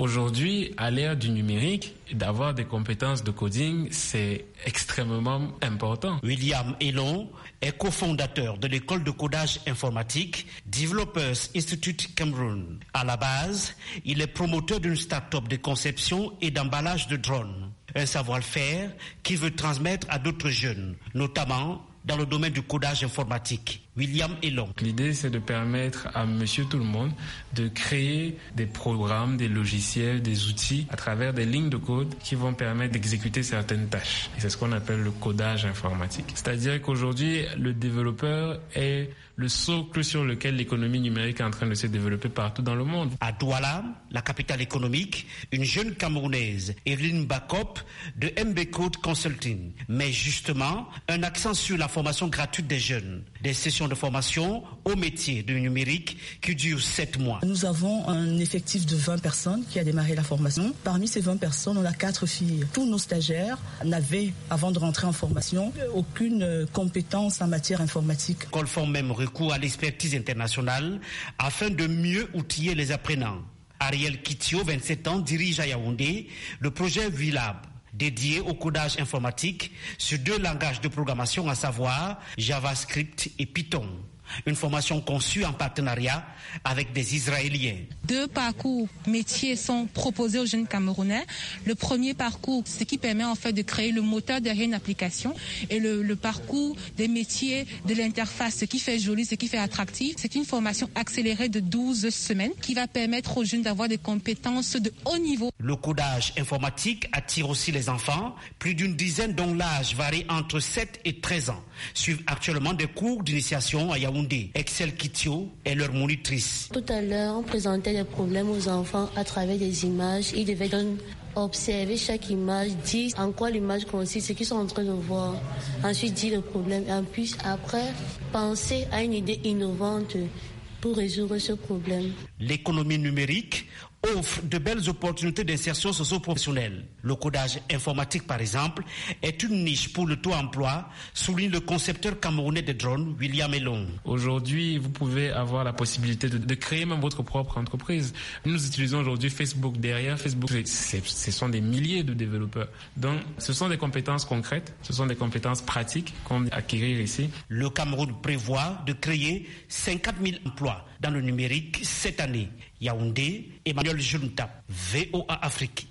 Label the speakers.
Speaker 1: Aujourd'hui, à l'ère du numérique, d'avoir des compétences de coding, c'est extrêmement important.
Speaker 2: William Elon est cofondateur de l'école de codage informatique Developers Institute Cameroon. À la base, il est promoteur d'une start-up de conception et d'emballage de drones. Un savoir-faire qu'il veut transmettre à d'autres jeunes, notamment dans le domaine du codage informatique. William Elon.
Speaker 1: L'idée, c'est de permettre à monsieur tout le monde de créer des programmes, des logiciels, des outils à travers des lignes de code qui vont permettre d'exécuter certaines tâches. C'est ce qu'on appelle le codage informatique. C'est-à-dire qu'aujourd'hui, le développeur est le socle sur lequel l'économie numérique est en train de se développer partout dans le monde.
Speaker 2: À Douala, la capitale économique, une jeune Camerounaise, Evelyn Bakop, de MB Code Consulting, met justement un accent sur la formation gratuite des jeunes, des sessions de formation au métier du numérique qui dure sept mois.
Speaker 3: Nous avons un effectif de 20 personnes qui a démarré la formation. Parmi ces 20 personnes, on a quatre filles. Tous nos stagiaires n'avaient, avant de rentrer en formation, aucune compétence en matière informatique.
Speaker 2: Colfort même recours à l'expertise internationale afin de mieux outiller les apprenants. Ariel Kitio, 27 ans, dirige à Yaoundé le projet VILAB dédié au codage informatique sur deux langages de programmation, à savoir JavaScript et Python une formation conçue en partenariat avec des Israéliens.
Speaker 4: Deux parcours métiers sont proposés aux jeunes Camerounais. Le premier parcours, ce qui permet en fait de créer le moteur derrière une application, et le, le parcours des métiers de l'interface, ce qui fait joli, ce qui fait attractif. C'est une formation accélérée de 12 semaines qui va permettre aux jeunes d'avoir des compétences de haut niveau.
Speaker 2: Le codage informatique attire aussi les enfants, plus d'une dizaine dont l'âge varie entre 7 et 13 ans, suivent actuellement des cours d'initiation à Yaoundé Excel Kitio est leur monitrice.
Speaker 5: Tout à l'heure, on présentait des problèmes aux enfants à travers des images. Ils devaient donc observer chaque image, dire en quoi l'image consiste, ce qu'ils sont en train de voir. Ensuite, dire le problème. Et puis, après, penser à une idée innovante pour résoudre ce problème.
Speaker 2: L'économie numérique offre de belles opportunités d'insertion socio-professionnelle. Le codage informatique, par exemple, est une niche pour le taux emploi, souligne le concepteur camerounais de drones, William Elon.
Speaker 1: Aujourd'hui, vous pouvez avoir la possibilité de, de, créer même votre propre entreprise. Nous utilisons aujourd'hui Facebook. Derrière Facebook, ce sont des milliers de développeurs. Donc, ce sont des compétences concrètes, ce sont des compétences pratiques qu'on acquérir ici.
Speaker 2: Le Cameroun prévoit de créer 50 000 emplois dans le numérique cette année. Yaoundé, Emmanuel Junta, VOA Afrique.